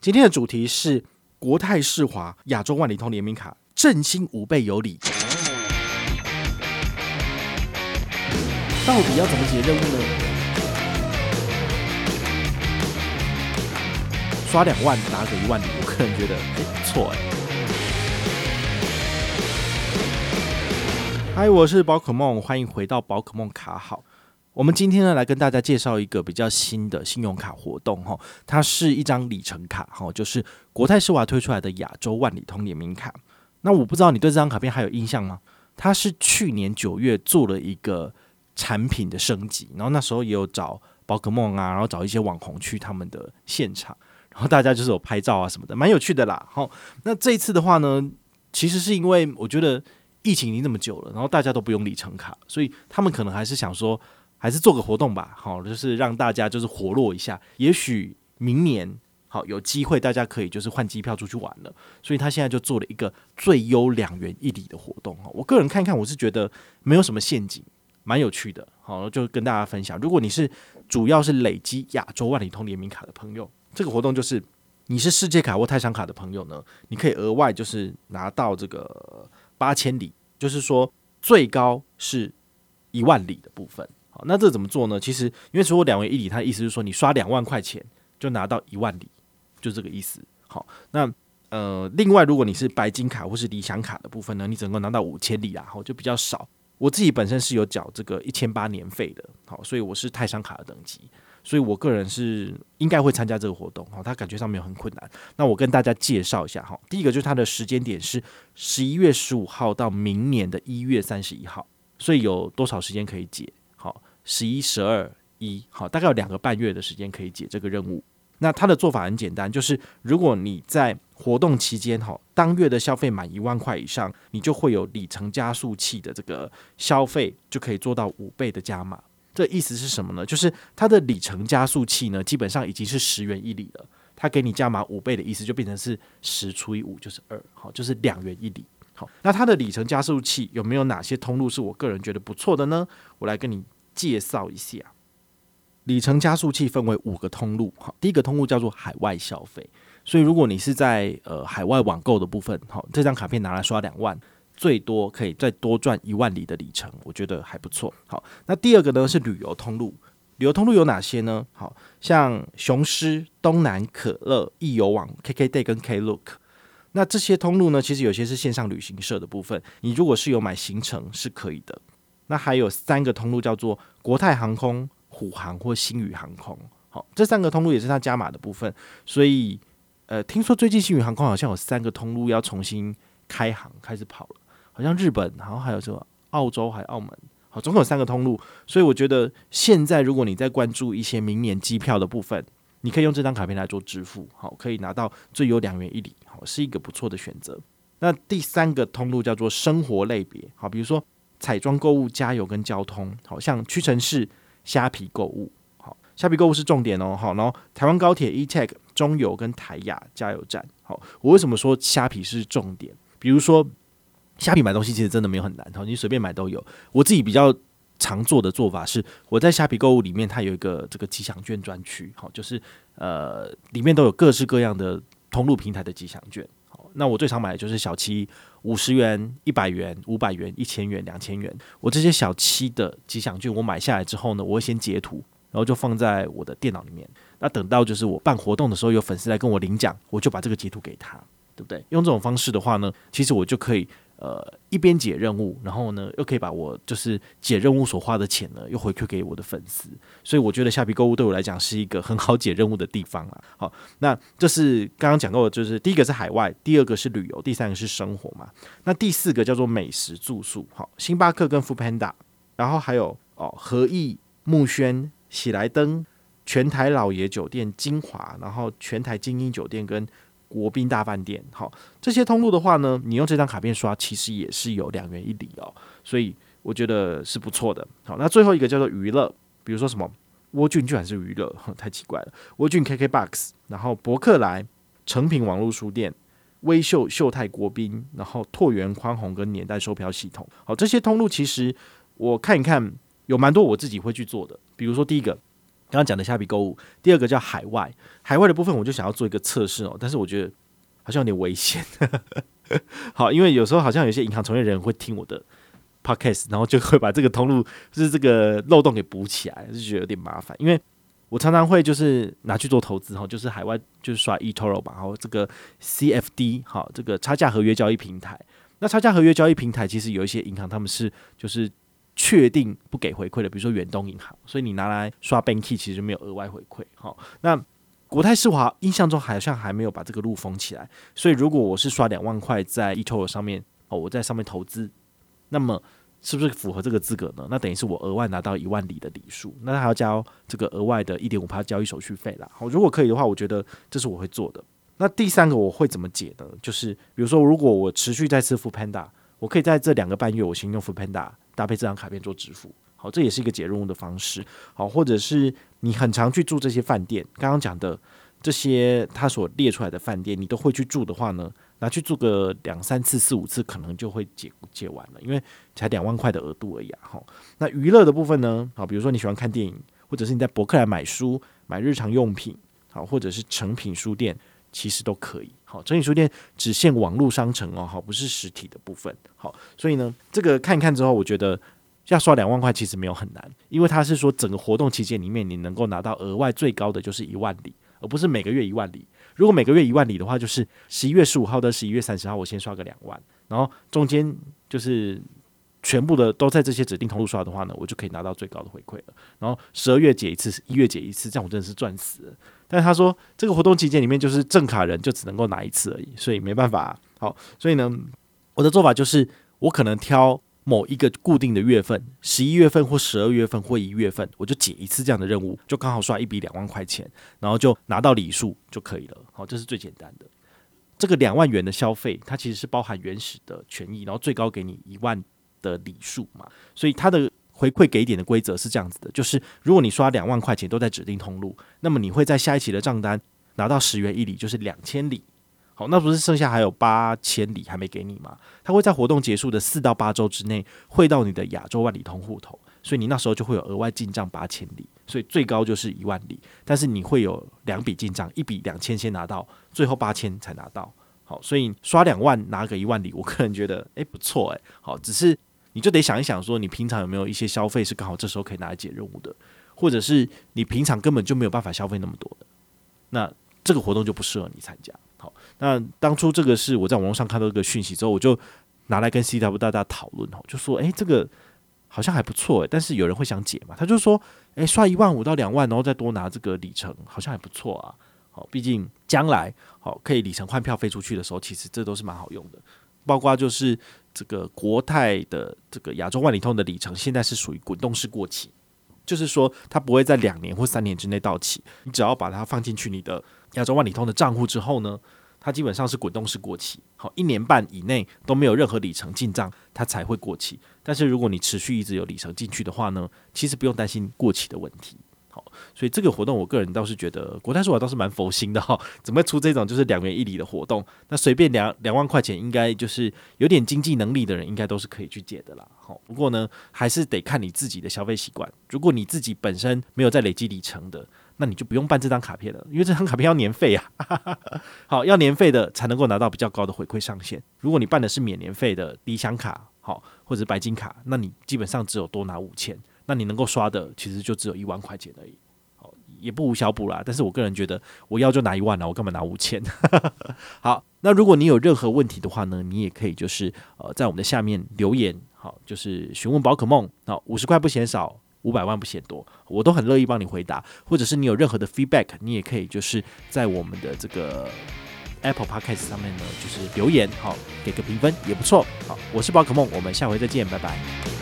今天的主题是国泰世华亚洲万里通联名卡，振兴五倍有礼。到底要怎么解任务呢？刷两万拿个一万，我个人觉得还不错哎。嗨，我是宝可梦，欢迎回到宝可梦卡好。我们今天呢，来跟大家介绍一个比较新的信用卡活动哈，它是一张里程卡哈，就是国泰世华推出来的亚洲万里通联名卡。那我不知道你对这张卡片还有印象吗？它是去年九月做了一个产品的升级，然后那时候也有找宝可梦啊，然后找一些网红去他们的现场，然后大家就是有拍照啊什么的，蛮有趣的啦。好，那这一次的话呢，其实是因为我觉得疫情已经这么久了，然后大家都不用里程卡，所以他们可能还是想说。还是做个活动吧，好，就是让大家就是活络一下。也许明年好有机会，大家可以就是换机票出去玩了。所以他现在就做了一个最优两元一里的活动哈。我个人看看，我是觉得没有什么陷阱，蛮有趣的。好，就跟大家分享。如果你是主要是累积亚洲万里通联名卡的朋友，这个活动就是你是世界卡或泰山卡的朋友呢，你可以额外就是拿到这个八千里，就是说最高是一万里的部分。那这怎么做呢？其实，因为所有两元一里，它的意思是说，你刷两万块钱就拿到一万里，就这个意思。好，那呃，另外，如果你是白金卡或是理想卡的部分呢，你整个拿到五千里啊，好，就比较少。我自己本身是有缴这个一千八年费的，好，所以我是泰商卡的等级，所以我个人是应该会参加这个活动。好，它感觉上面很困难。那我跟大家介绍一下哈，第一个就是它的时间点是十一月十五号到明年的一月三十一号，所以有多少时间可以解？十一、十二、一，好，大概有两个半月的时间可以解这个任务。那它的做法很简单，就是如果你在活动期间，哈，当月的消费满一万块以上，你就会有里程加速器的这个消费就可以做到五倍的加码。这意思是什么呢？就是它的里程加速器呢，基本上已经是十元一里了。它给你加码五倍的意思，就变成是十除以五就是二，好，就是两元一里。好，那它的里程加速器有没有哪些通路是我个人觉得不错的呢？我来跟你。介绍一下，里程加速器分为五个通路。好，第一个通路叫做海外消费，所以如果你是在呃海外网购的部分，好，这张卡片拿来刷两万，最多可以再多赚一万里的里程，我觉得还不错。好，那第二个呢是旅游通路，旅游通路有哪些呢？好像雄狮、东南可乐、易游网、KKday 跟 Klook，那这些通路呢，其实有些是线上旅行社的部分，你如果是有买行程是可以的。那还有三个通路，叫做国泰航空、虎航或星宇航空。好，这三个通路也是它加码的部分。所以，呃，听说最近星宇航空好像有三个通路要重新开航，开始跑了。好像日本，然后还有什么澳洲，还有澳门。好，总共有三个通路。所以我觉得现在如果你在关注一些明年机票的部分，你可以用这张卡片来做支付。好，可以拿到最优两元一里。好，是一个不错的选择。那第三个通路叫做生活类别。好，比如说。彩妆购物、加油跟交通，好像屈臣氏、虾皮购物，好，虾皮购物是重点哦，好，然后台湾高铁、E-Tag、中油跟台亚加油站，好，我为什么说虾皮是重点？比如说虾皮买东西其实真的没有很难，好，你随便买都有。我自己比较常做的做法是，我在虾皮购物里面它有一个这个吉祥券专区，好，就是呃里面都有各式各样的通路平台的吉祥券。那我最常买的就是小七五十元、一百元、五百元、一千元、两千元。我这些小七的吉祥券，我买下来之后呢，我会先截图，然后就放在我的电脑里面。那等到就是我办活动的时候，有粉丝来跟我领奖，我就把这个截图给他，对不对？用这种方式的话呢，其实我就可以。呃，一边解任务，然后呢，又可以把我就是解任务所花的钱呢，又回馈给我的粉丝，所以我觉得下皮购物对我来讲是一个很好解任务的地方啊。好，那这是刚刚讲过的，就是第一个是海外，第二个是旅游，第三个是生活嘛。那第四个叫做美食住宿，好，星巴克跟 f o o Panda，然后还有哦和逸、木轩、喜来登、全台老爷酒店、金华，然后全台精英酒店跟。国宾大饭店，好，这些通路的话呢，你用这张卡片刷，其实也是有两元一礼哦，所以我觉得是不错的。好，那最后一个叫做娱乐，比如说什么窝俊居然是娱乐，太奇怪了。窝俊 KKBOX，然后博客来、诚品网络书店、微秀秀泰国宾，然后拓元宽宏跟年代售票系统，好，这些通路其实我看一看，有蛮多我自己会去做的，比如说第一个刚刚讲的虾皮购物，第二个叫海外，海外的部分我就想要做一个测试哦，但是我觉得好像有点危险。好，因为有时候好像有些银行从业人会听我的 podcast，然后就会把这个通路就是这个漏洞给补起来，就觉得有点麻烦。因为我常常会就是拿去做投资哈，就是海外就是刷 eToro 吧，然后这个 CFD 好，这个差价合约交易平台。那差价合约交易平台其实有一些银行他们是就是。确定不给回馈的，比如说远东银行，所以你拿来刷 Banky 其实没有额外回馈。好，那国泰世华印象中好像还没有把这个路封起来，所以如果我是刷两万块在 eToro 上面哦，我在上面投资，那么是不是符合这个资格呢？那等于是我额外拿到一万里的里数，那还要交这个额外的一点五趴交易手续费啦。好，如果可以的话，我觉得这是我会做的。那第三个我会怎么解呢？就是比如说，如果我持续在支付 Panda，我可以在这两个半月我先用 Panda。搭配这张卡片做支付，好，这也是一个解任务的方式，好，或者是你很常去住这些饭店，刚刚讲的这些他所列出来的饭店，你都会去住的话呢，拿去住个两三次、四五次，可能就会解解完了，因为才两万块的额度而已啊，好，那娱乐的部分呢，好，比如说你喜欢看电影，或者是你在博客来买书、买日常用品，好，或者是诚品书店，其实都可以。好，诚品书店只限网络商城哦，好，不是实体的部分。好，所以呢，这个看一看之后，我觉得要刷两万块其实没有很难，因为他是说整个活动期间里面，你能够拿到额外最高的就是一万里，而不是每个月一万里。如果每个月一万里的话，就是十一月十五号到十一月三十号，我先刷个两万，然后中间就是全部的都在这些指定通路刷的话呢，我就可以拿到最高的回馈了。然后十二月解一次，一月解一次，这样我真的是赚死了。但是他说，这个活动期间里面就是正卡人就只能够拿一次而已，所以没办法。好，所以呢，我的做法就是，我可能挑某一个固定的月份，十一月份或十二月份或一月份，我就解一次这样的任务，就刚好刷一笔两万块钱，然后就拿到礼数就可以了。好，这是最简单的。这个两万元的消费，它其实是包含原始的权益，然后最高给你一万的礼数嘛，所以它的。回馈给点的规则是这样子的，就是如果你刷两万块钱都在指定通路，那么你会在下一期的账单拿到十元一里，就是两千里。好，那不是剩下还有八千里还没给你吗？它会在活动结束的四到八周之内汇到你的亚洲万里通户头，所以你那时候就会有额外进账八千里，所以最高就是一万里。但是你会有两笔进账，一笔两千先拿到，最后八千才拿到。好，所以刷两万拿个一万里，我个人觉得诶、不错诶、好，只是。你就得想一想，说你平常有没有一些消费是刚好这时候可以拿来解任务的，或者是你平常根本就没有办法消费那么多，那这个活动就不适合你参加。好，那当初这个是我在网络上看到一个讯息之后，我就拿来跟 CW 大大讨论哦，就说诶，这个好像还不错诶，但是有人会想解嘛？他就说诶，刷一万五到两万，然后再多拿这个里程，好像还不错啊。好，毕竟将来好可以里程换票飞出去的时候，其实这都是蛮好用的。包括就是这个国泰的这个亚洲万里通的里程，现在是属于滚动式过期，就是说它不会在两年或三年之内到期。你只要把它放进去你的亚洲万里通的账户之后呢，它基本上是滚动式过期。好，一年半以内都没有任何里程进账，它才会过期。但是如果你持续一直有里程进去的话呢，其实不用担心过期的问题。所以这个活动，我个人倒是觉得国泰世华倒是蛮佛心的哈，怎么会出这种就是两元一里的活动？那随便两两万块钱，应该就是有点经济能力的人，应该都是可以去借的啦。好，不过呢，还是得看你自己的消费习惯。如果你自己本身没有在累积里程的，那你就不用办这张卡片了，因为这张卡片要年费啊。好，要年费的才能够拿到比较高的回馈上限。如果你办的是免年费的理想卡，好，或者白金卡，那你基本上只有多拿五千，那你能够刷的其实就只有一万块钱而已。也不无小补啦，但是我个人觉得，我要就拿一万了，我干嘛拿五千？好，那如果你有任何问题的话呢，你也可以就是呃在我们的下面留言，好，就是询问宝可梦，好，五十块不嫌少，五百万不嫌多，我都很乐意帮你回答，或者是你有任何的 feedback，你也可以就是在我们的这个 Apple Podcast 上面呢，就是留言，好，给个评分也不错，好，我是宝可梦，我们下回再见，拜拜。